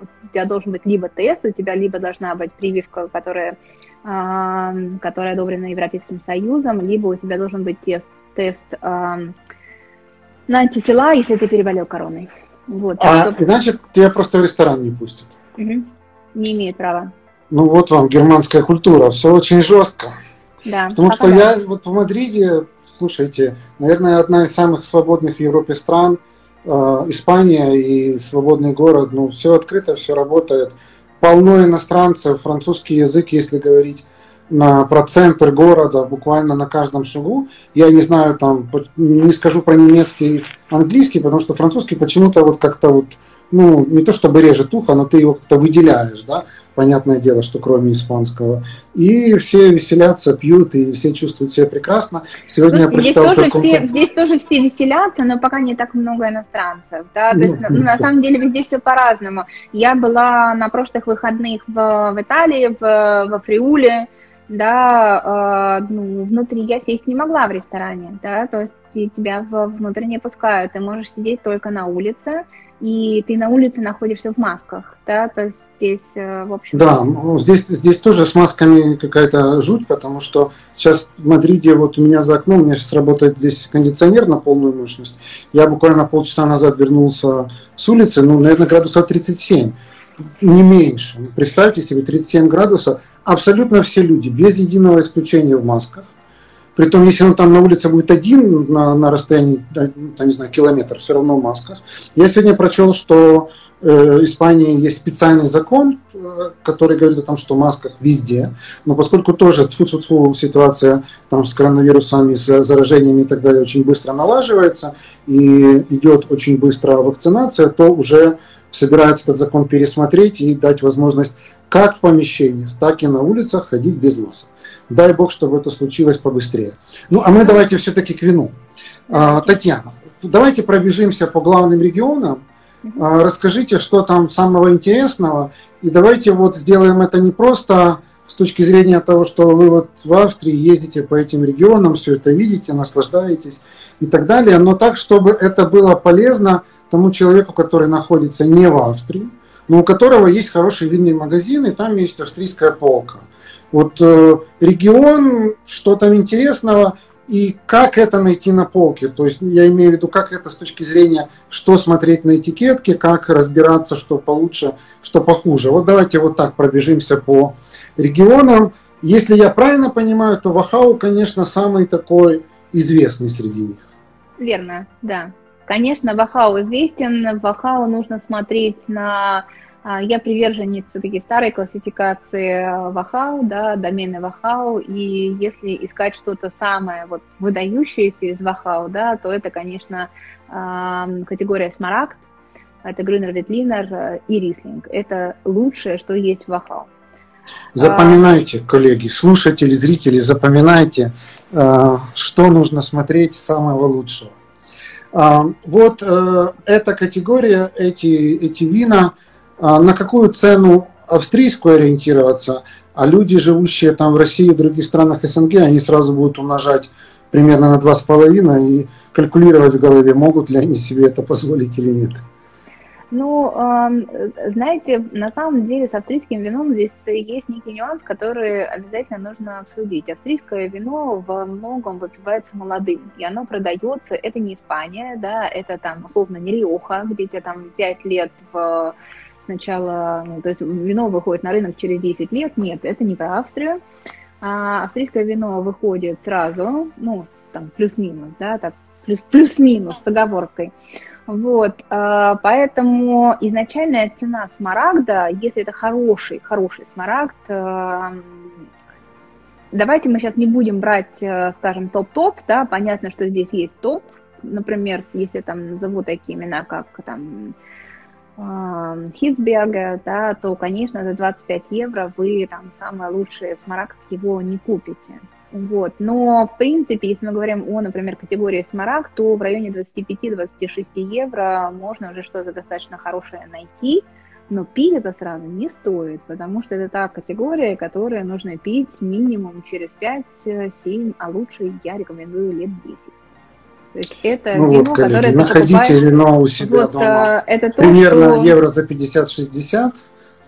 у тебя должен быть либо тест, у тебя либо должна быть прививка, которая, которая одобрена Европейским Союзом, либо у тебя должен быть тест, тест на антитела, если ты переболел короной. Вот, а что... значит, тебя просто в ресторан не пустят. Угу. Не имеет права. Ну вот вам германская культура, все очень жестко. Да. Потому что да. я вот в Мадриде, слушайте, наверное, одна из самых свободных в Европе стран, Испания и свободный город, ну все открыто, все работает. Полно иностранцев, французский язык, если говорить на, про центр города, буквально на каждом шагу. Я не знаю, там, не скажу про немецкий английский, потому что французский почему-то вот как-то вот, ну, не то чтобы режет ухо, но ты его как-то выделяешь, да, понятное дело, что кроме испанского. И все веселятся, пьют, и все чувствуют себя прекрасно. Сегодня Слушайте, я прочитал... Здесь тоже, все, здесь тоже все веселятся, но пока не так много иностранцев. Да? То есть, ну, на самом деле везде все по-разному. Я была на прошлых выходных в, в Италии, в, в Фриуле, да, э, ну, внутри я сесть не могла в ресторане, да, то есть тебя внутрь не пускают, ты можешь сидеть только на улице, и ты на улице находишься в масках, да, то есть здесь, э, в общем... Да, ну, здесь, здесь тоже с масками какая-то жуть, потому что сейчас в Мадриде, вот у меня за окном, у меня сейчас работает здесь кондиционер на полную мощность, я буквально полчаса назад вернулся с улицы, ну, наверное, градусов 37, не меньше. Представьте себе, 37 градусов, абсолютно все люди, без единого исключения в масках. Притом, если он там на улице будет один на, на расстоянии, там, не знаю, километр, все равно в масках. Я сегодня прочел, что э, Испании есть специальный закон, э, который говорит о том, что в масках везде. Но поскольку тоже тьфу -тьфу -тьфу, ситуация там, с коронавирусами, с заражениями и так далее очень быстро налаживается и идет очень быстро вакцинация, то уже собираются этот закон пересмотреть и дать возможность как в помещениях, так и на улицах ходить без масок. Дай бог, чтобы это случилось побыстрее. Ну, а мы давайте все-таки к вину. А, Татьяна, давайте пробежимся по главным регионам. А, расскажите, что там самого интересного. И давайте вот сделаем это не просто с точки зрения того, что вы вот в Австрии ездите по этим регионам, все это видите, наслаждаетесь и так далее, но так, чтобы это было полезно тому человеку, который находится не в Австрии, но у которого есть хороший винный магазин, и там есть австрийская полка. Вот э, регион, что там интересного, и как это найти на полке. То есть я имею в виду, как это с точки зрения, что смотреть на этикетке, как разбираться, что получше, что похуже. Вот давайте вот так пробежимся по регионам. Если я правильно понимаю, то Вахау, конечно, самый такой известный среди них. Верно, да. Конечно, Вахау известен. Вахау нужно смотреть на... А, я приверженец все-таки старой классификации Вахау, да, домены Вахау, и если искать что-то самое вот выдающееся из Вахау, да, то это, конечно, категория Смарагд, это Грюнер Ветлинер и Рислинг. Это лучшее, что есть в Вахау. Запоминайте, коллеги, слушатели, зрители, запоминайте, а, что нужно смотреть самого лучшего. А, вот э, эта категория, эти, эти вина, а, на какую цену австрийскую ориентироваться, а люди, живущие там в России и других странах СНГ, они сразу будут умножать примерно на 2,5 и калькулировать в голове, могут ли они себе это позволить или нет. Ну, знаете, на самом деле с австрийским вином здесь есть некий нюанс, который обязательно нужно обсудить. Австрийское вино во многом выпивается молодым, и оно продается, это не Испания, да, это там условно не Риоха, где тебе там 5 лет в сначала, ну, то есть вино выходит на рынок через 10 лет, нет, это не про Австрию. А австрийское вино выходит сразу, ну, там, плюс-минус, да, так, плюс, плюс-минус с оговоркой. Вот, а, поэтому изначальная цена смарагда, если это хороший, хороший смарагд, а, давайте мы сейчас не будем брать, э, скажем, топ-топ, да, понятно, что здесь есть топ, например, если там назову такие имена, как там Хитсберга, да, то, конечно, за 25 евро вы там самый лучший смарагд его не купите. Вот. Но, в принципе, если мы говорим о, например, категории смарагд, то в районе 25-26 евро можно уже что-то достаточно хорошее найти, но пить это сразу не стоит, потому что это та категория, которую нужно пить минимум через 5-7, а лучше я рекомендую лет 10. То есть это ну вино, вот, коллеги, которое находите покупаешь... вино у себя вот, дома. Э, это то, Примерно что... евро за 50-60.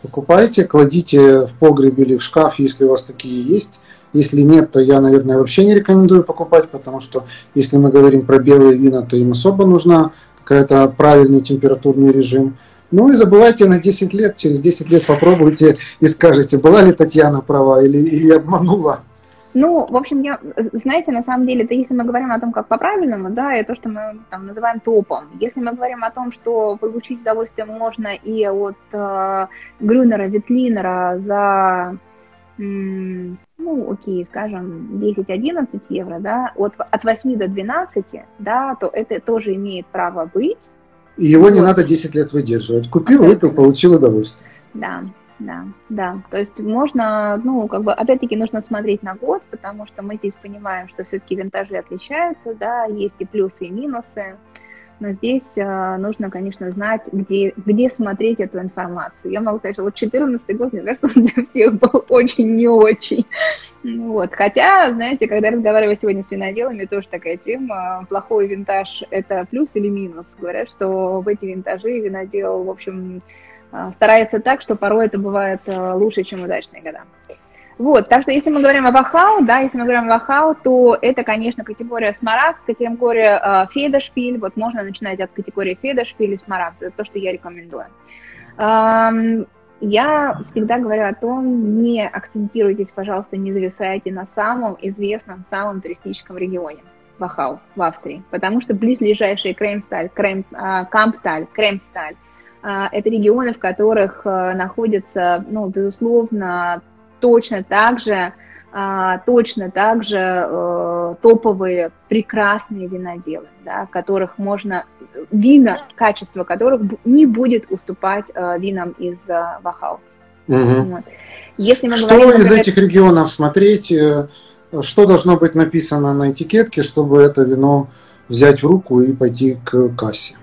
Покупайте, кладите в погреб или в шкаф, если у вас такие есть. Если нет, то я, наверное, вообще не рекомендую покупать, потому что если мы говорим про белые вина, то им особо нужна какой-то правильный температурный режим. Ну и забывайте на 10 лет, через 10 лет попробуйте и скажете, была ли Татьяна права или, или обманула. Ну, в общем, я, знаете, на самом деле, это если мы говорим о том, как по-правильному, да, это то, что мы там называем топом. Если мы говорим о том, что получить удовольствие можно и от э, Грюнера, Ветлинера за, м, ну, окей, скажем, 10-11 евро, да, от, от 8 до 12, да, то это тоже имеет право быть. И его вот. не надо 10 лет выдерживать. Купил, выпил, получил удовольствие. Да, да, да. То есть можно, ну, как бы, опять-таки нужно смотреть на год, потому что мы здесь понимаем, что все-таки винтажи отличаются, да, есть и плюсы, и минусы. Но здесь э, нужно, конечно, знать, где, где смотреть эту информацию. Я могу сказать, что вот 2014 год, мне кажется, для всех был очень не очень. Вот. Хотя, знаете, когда разговариваю сегодня с виноделами, тоже такая тема, плохой винтаж – это плюс или минус. Говорят, что в эти винтажи винодел, в общем, старается так, что порой это бывает э, лучше, чем удачные года. Вот, так что если мы говорим о Вахау, да, если мы говорим о Вахау, то это, конечно, категория смарагд, категория э, Федершпиль, вот можно начинать от категории Федершпиль и смарагд, это то, что я рекомендую. Эм, я всегда говорю о том, не акцентируйтесь, пожалуйста, не зависайте на самом известном, самом туристическом регионе. Вахау в Австрии, потому что близлежащие Креймсталь, Крейм, э, Кампталь, Кремсталь, а, это регионы, в которых э, находятся, ну, безусловно, точно так же, а, точно так же э, топовые прекрасные виноделы, да, которых можно, вина, качество которых не будет уступать э, винам из Вахау. Угу. Вот. Если мы что говорим, например, из этих регионов смотреть, что должно быть написано на этикетке, чтобы это вино взять в руку и пойти к кассе?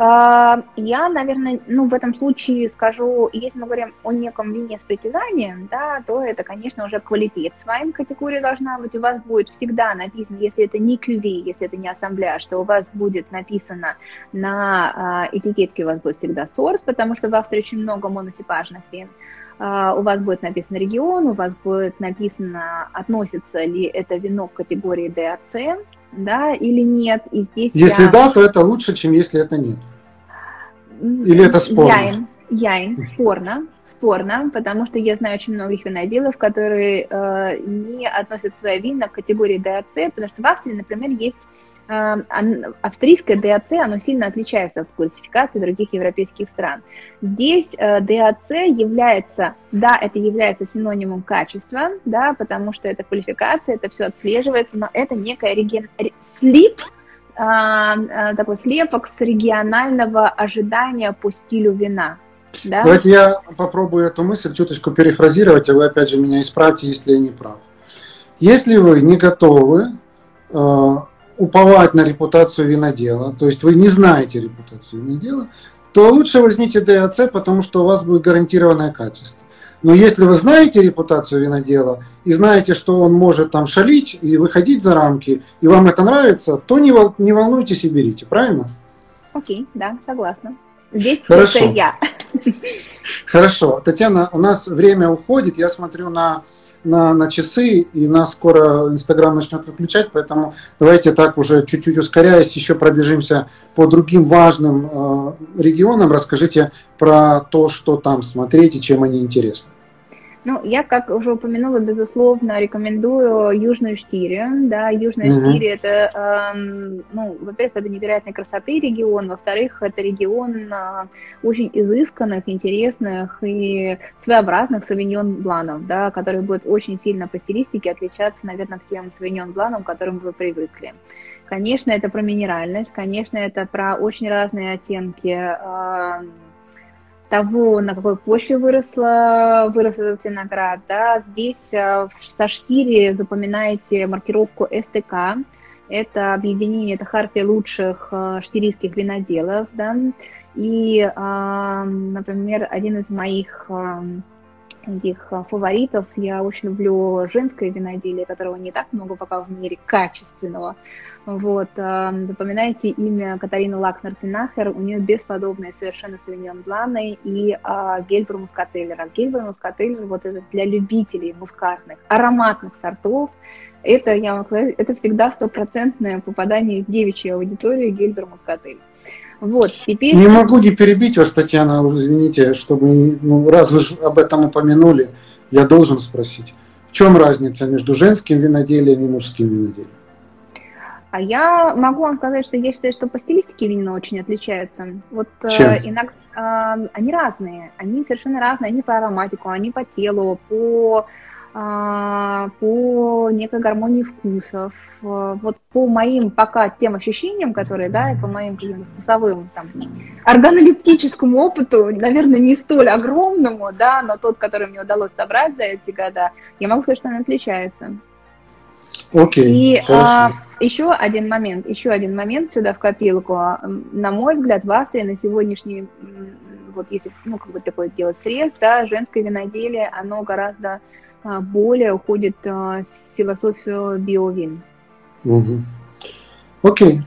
А, я, наверное, ну, в этом случае скажу, если мы говорим о неком вине с притязанием, да, то это, конечно, уже квалитет с вами категория должна быть. У вас будет всегда написано, если это не кюви, если это не ассамбляж, что у вас будет написано на а, этикетке, у вас будет всегда сорт, потому что в Австрии очень много моносипажных вин. Uh, у вас будет написан регион, у вас будет написано, относится ли это вино к категории DAC, да, или нет. И здесь если я... да, то это лучше, чем если это нет. Или это спорно? Яин, яин, спорно, спорно, потому что я знаю очень многих виноделов, которые э, не относят свои вина к категории DAC, потому что в Австрии, например, есть австрийское DAC, оно сильно отличается от классификации других европейских стран. Здесь э, DAC является, да, это является синонимом качества, да, потому что это квалификация, это все отслеживается, но это некая реген... слип а, а, такой слепок с регионального ожидания по стилю вина. Да? Давайте я попробую эту мысль чуточку перефразировать, а вы опять же меня исправьте, если я не прав. Если вы не готовы э, уповать на репутацию винодела, то есть вы не знаете репутацию винодела, то лучше возьмите ДАЦ, потому что у вас будет гарантированное качество. Но если вы знаете репутацию винодела и знаете, что он может там шалить и выходить за рамки, и вам это нравится, то не, вол, не волнуйтесь и берите, правильно? Окей, да, согласна. Здесь Хорошо. я. Хорошо. Татьяна, у нас время уходит. Я смотрю на на, на часы, и нас скоро Инстаграм начнет выключать, поэтому давайте так уже чуть-чуть ускоряясь, еще пробежимся по другим важным э, регионам. Расскажите про то, что там смотреть и чем они интересны. Ну, я, как уже упомянула, безусловно, рекомендую Южную Штирию. Да, Южная mm-hmm. Штирия это, эм, ну, во-первых, это невероятной красоты регион, во-вторых, это регион э, очень изысканных, интересных и своеобразных савиньон бланов, да, которые будут очень сильно по стилистике отличаться, наверное, к тем савиньон бланам, к которым вы привыкли. Конечно, это про минеральность, конечно, это про очень разные оттенки э, того, на какой почве выросла, вырос этот виноград. Да. Здесь э, со штири запоминаете маркировку СТК. Это объединение, это хартия лучших э, штирийских виноделов. Да. И, э, например, один из моих таких фаворитов. Я очень люблю женское виноделие, которого не так много пока в мире качественного. Вот, запоминайте имя Катарины Лакнер-Тинахер, у нее бесподобные совершенно савиньон бланы и а, Гельбер Мускателлер. Гельбер Мускателлер, вот это для любителей мускатных, ароматных сортов, это, я могу сказать, это всегда стопроцентное попадание в девичью аудиторию Гельбер Мускателлер. Вот, теперь... Не могу не перебить вас, Татьяна, уже извините, чтобы, ну, раз вы об этом упомянули, я должен спросить. В чем разница между женским виноделием и мужским виноделием? А я могу вам сказать, что я считаю, что по стилистике вина очень отличаются. Вот э, Чем? Э, иногда э, они разные, они совершенно разные, они по ароматику, они по телу, по а, по некой гармонии вкусов. Вот по моим пока тем ощущениям, которые, да, и по моим вкусовым, там, органолептическому опыту, наверное, не столь огромному, да, но тот, который мне удалось собрать за эти года, я могу сказать, что он отличается. Окей. И а, еще один момент, еще один момент сюда в копилку. На мой взгляд, в Австрии на сегодняшний, вот если, ну, как бы такой делать срез, да, женское виноделие, оно гораздо а, более уходит а, в философию биовин. Угу. Окей.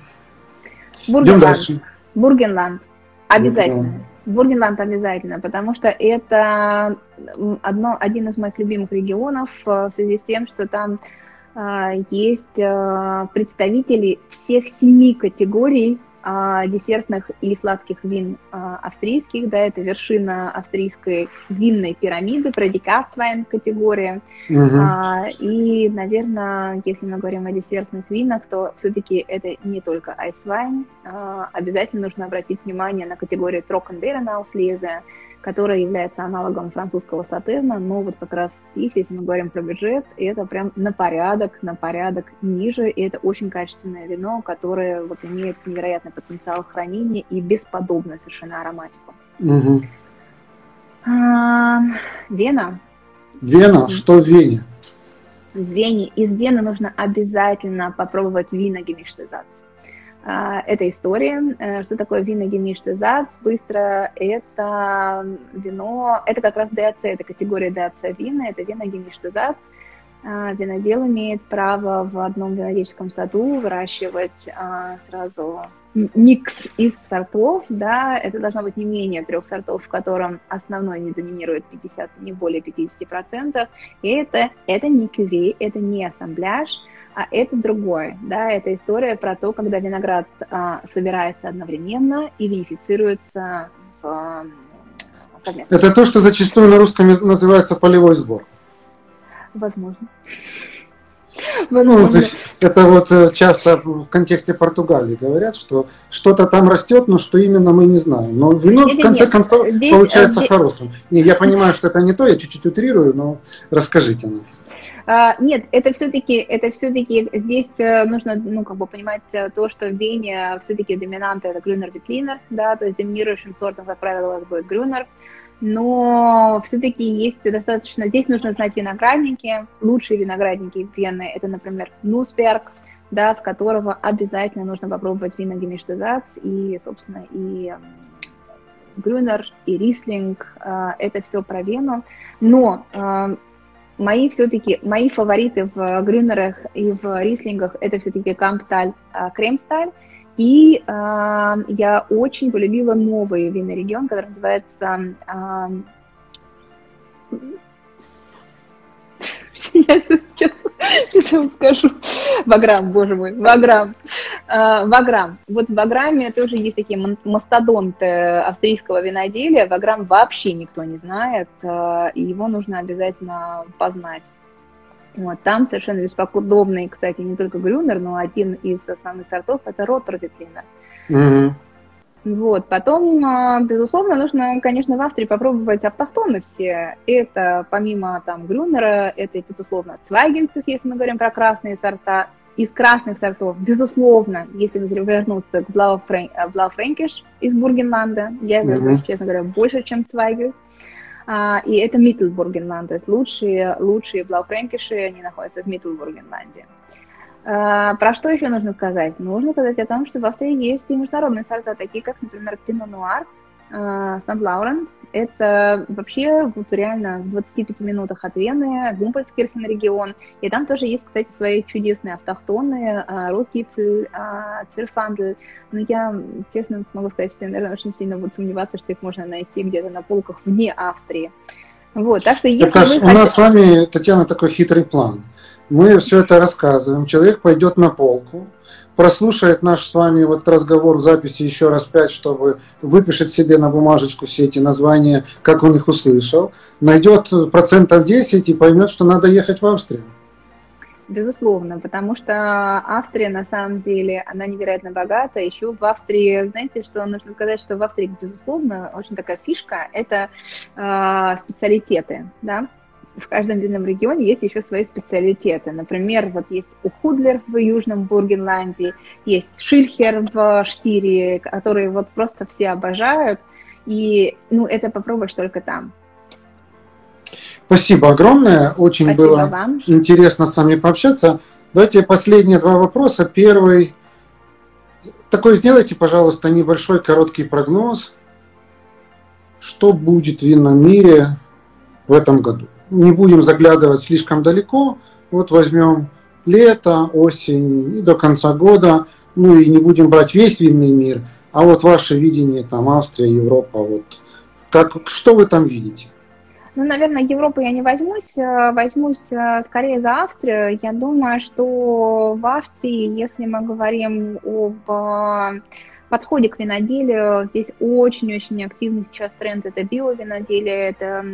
Бургенланд. Бургенланд. Обязательно. Бургенланд обязательно, потому что это одно, один из моих любимых регионов а, в связи с тем, что там есть представители всех семи категорий а, десертных и сладких вин а, австрийских, да, это вершина австрийской винной пирамиды, предикатсвайн категория. Угу. А, и, наверное, если мы говорим о десертных винах, то все-таки это не только айсвайн. А, обязательно нужно обратить внимание на категорию Трокенберенауслезе, которая является аналогом французского сатерна, но вот как раз здесь, если мы говорим про бюджет, это прям на порядок, на порядок ниже, и это очень качественное вино, которое вот имеет невероятный потенциал хранения и бесподобную совершенно ароматику. Угу. А, Вена. Вена? Что в Вене? В Вене. Из Вены нужно обязательно попробовать. А, эта история. Э, что такое вино Гемиштезац? Быстро это вино, это как раз ДАЦ, это категория ДАЦ вина, это вино Гемиштезац. А, винодел имеет право в одном винодельческом саду выращивать а, сразу микс из сортов, да, это должно быть не менее трех сортов, в котором основной не доминирует 50, не более 50%, и это, это не кювей, это не ассамбляж, а это другое, да, это история про то, когда виноград а, собирается одновременно и винифицируется в, совместно. Это то, что зачастую на русском называется полевой сбор. Возможно. Ну, то есть это вот э, часто в контексте Португалии говорят, что что-то там растет, но что именно мы не знаем. Но вино Или в конце нет, концов здесь, получается здесь... хорошим. И я понимаю, что это не то, я чуть-чуть утрирую, но расскажите нам. А, нет, это все-таки, это все-таки здесь э, нужно, ну, как бы понимать э, то, что в Вене все-таки доминанта это Грюнер Витлинер, да, то есть доминирующим сортом, как правило, у вас будет Грюнер, но все-таки есть достаточно, здесь нужно знать виноградники, лучшие виноградники Вены, это, например, Нусберг, да, с которого обязательно нужно попробовать вина Гемиштезац и, собственно, и Грюнер, и Рислинг, э, это все про Вену, но мои все-таки, мои фавориты в Грюнерах и в Рислингах это все-таки Кампталь, а, Кремсталь. И э, я очень полюбила новый винный регион, который называется [laughs] я сейчас, сейчас вам скажу. Ваграм, боже мой, Ваграм. А, Ваграм. Вот в Ваграме тоже есть такие мастодонты австрийского виноделия. Ваграм вообще никто не знает, а, и его нужно обязательно познать. Вот, там совершенно бесподобный, кстати, не только Грюнер, но один из основных сортов – это Роттервитлинер. Mm-hmm. Вот. Потом, а, безусловно, нужно, конечно, в Австрии попробовать автохтоны все. Это помимо там Грюнера, это, безусловно, Цвайгельцес, если мы говорим про красные сорта. Из красных сортов, безусловно, если вернуться к Блауфрэнкиш из Бургенланда, я его, mm-hmm. честно говоря, больше, чем Цвайгельт. А, и это Миттельбургенланд, то есть лучшие, лучшие Блауфрэнкиши, они находятся в Миттельбургенланде. А, про что еще нужно сказать? Нужно сказать о том, что в Австрии есть и международные сорта, такие как, например, Пино Нуар, Сан-Лаурен. Это вообще вот реально в 25 минутах от Вены, Гумпольскирхен регион. И там тоже есть, кстати, свои чудесные автохтоны, Ротгипфлер, Цирфандль. Но я, честно могу сказать, что я, наверное, очень сильно буду сомневаться, что их можно найти где-то на полках вне Австрии. Вот, так что если это вы у нас с вами, Татьяна, такой хитрый план. Мы все это рассказываем, человек пойдет на полку, прослушает наш с вами вот разговор в записи еще раз пять, чтобы выпишет себе на бумажечку все эти названия, как он их услышал, найдет процентов 10 и поймет, что надо ехать в Австрию. Безусловно, потому что Австрия, на самом деле, она невероятно богата. Еще в Австрии, знаете, что нужно сказать, что в Австрии, безусловно, очень такая фишка – это э, специалитеты, да, в каждом винном регионе есть еще свои специалитеты. Например, вот есть Ухудлер в Южном Бургенланде, есть Шильхер в Штире, которые вот просто все обожают. И, ну, это попробуешь только там. Спасибо огромное. Очень Спасибо было вам. интересно с вами пообщаться. Давайте последние два вопроса. Первый. Такой сделайте, пожалуйста, небольшой короткий прогноз. Что будет в винном мире в этом году? не будем заглядывать слишком далеко. Вот возьмем лето, осень и до конца года. Ну и не будем брать весь винный мир, а вот ваше видение, там, Австрия, Европа, вот как, что вы там видите? Ну, наверное, Европу я не возьмусь, э, возьмусь э, скорее за Австрию. Я думаю, что в Австрии, если мы говорим об подходе к виноделию здесь очень-очень активный сейчас тренд. Это биовиноделие, это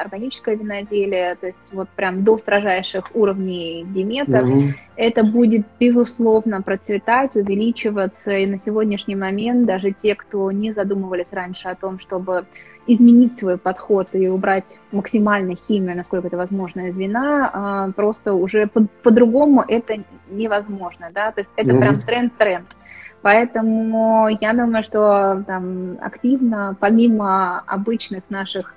органическое виноделие, то есть вот прям до строжайших уровней диметов. Mm-hmm. Это будет, безусловно, процветать, увеличиваться. И на сегодняшний момент даже те, кто не задумывались раньше о том, чтобы изменить свой подход и убрать максимально химию, насколько это возможно, из вина, а, просто уже по- по-другому это невозможно, да, то есть это mm-hmm. прям тренд-тренд. Поэтому я думаю, что там активно, помимо обычных наших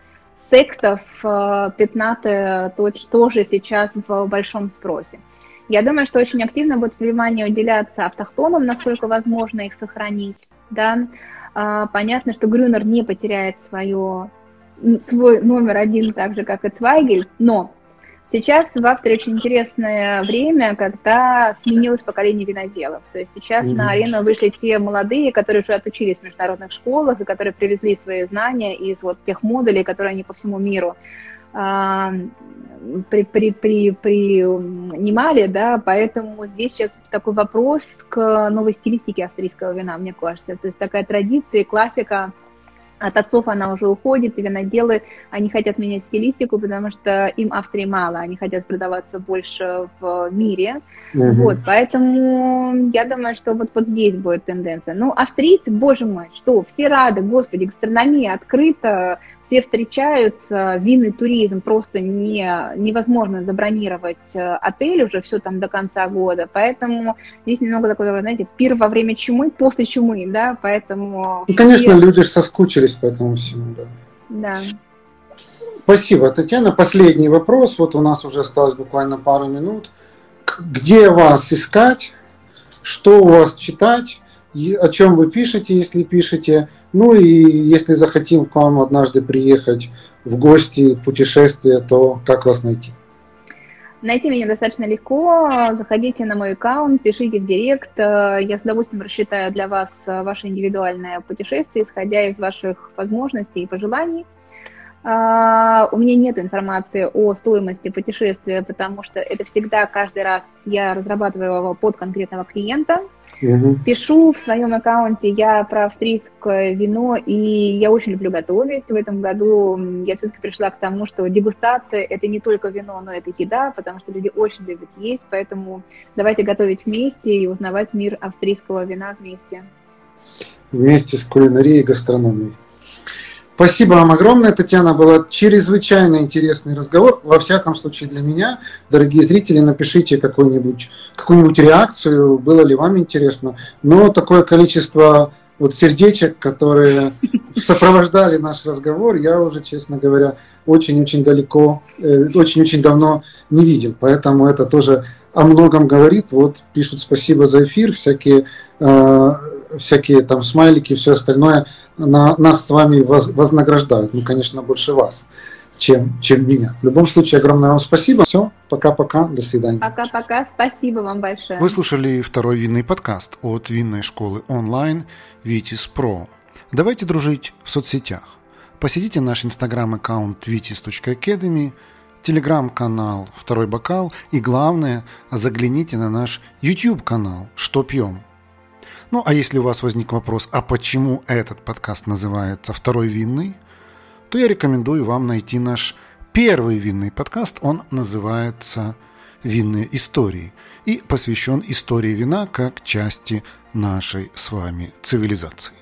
сектов, э, пятнаты тоже сейчас в большом спросе. Я думаю, что очень активно будет внимание уделяться автохтонам, насколько возможно их сохранить. Да? А, понятно, что Грюнер не потеряет свое, свой номер один так же, как и Цвайгель, но Сейчас в Австрии очень интересное время, когда сменилось поколение виноделов. То есть сейчас mm-hmm. на арену вышли те молодые, которые уже отучились в международных школах и которые привезли свои знания из вот тех модулей, которые они по всему миру при, при, при, принимали, да, поэтому здесь сейчас такой вопрос к новой стилистике австрийского вина, мне кажется. То есть такая традиция, классика от отцов она уже уходит, и виноделы, они хотят менять стилистику, потому что им Австрии мало, они хотят продаваться больше в мире. Угу. Вот, поэтому я думаю, что вот, вот здесь будет тенденция. Ну, австрийцы, боже мой, что, все рады, господи, гастрономия открыта, все встречаются, винный туризм просто не, невозможно забронировать э, отель уже все там до конца года, поэтому здесь немного такой, знаете, пир во время чумы, после чумы, да, поэтому... Ну, конечно, все... люди соскучились по этому всему, да. Да. Спасибо, Татьяна. Последний вопрос, вот у нас уже осталось буквально пару минут. Где вас искать? Что у вас читать? о чем вы пишете, если пишете. Ну и если захотим к вам однажды приехать в гости, в путешествие, то как вас найти? Найти меня достаточно легко. Заходите на мой аккаунт, пишите в директ. Я с удовольствием рассчитаю для вас ваше индивидуальное путешествие, исходя из ваших возможностей и пожеланий. А, у меня нет информации о стоимости путешествия, потому что это всегда каждый раз я разрабатываю его под конкретного клиента. Угу. Пишу в своем аккаунте я про австрийское вино, и я очень люблю готовить. В этом году я все-таки пришла к тому, что дегустация – это не только вино, но это еда, потому что люди очень любят есть, поэтому давайте готовить вместе и узнавать мир австрийского вина вместе. Вместе с кулинарией и гастрономией. Спасибо вам огромное, Татьяна. Был чрезвычайно интересный разговор. Во всяком случае для меня. Дорогие зрители, напишите какую-нибудь какую реакцию, было ли вам интересно. Но такое количество вот сердечек, которые [laughs] сопровождали наш разговор, я уже, честно говоря, очень-очень далеко, э, очень-очень давно не видел. Поэтому это тоже о многом говорит. Вот пишут спасибо за эфир, всякие, э, всякие там смайлики, все остальное на, нас с вами вознаграждают. Ну, конечно, больше вас, чем, чем меня. В любом случае, огромное вам спасибо. Все, пока-пока, до свидания. Пока-пока, спасибо вам большое. Вы слушали второй винный подкаст от винной школы онлайн Витис Про. Давайте дружить в соцсетях. Посетите наш инстаграм-аккаунт vitis.academy, телеграм-канал «Второй бокал» и, главное, загляните на наш YouTube-канал «Что пьем?». Ну, а если у вас возник вопрос, а почему этот подкаст называется «Второй винный?», то я рекомендую вам найти наш первый винный подкаст. Он называется «Винные истории» и посвящен истории вина как части нашей с вами цивилизации.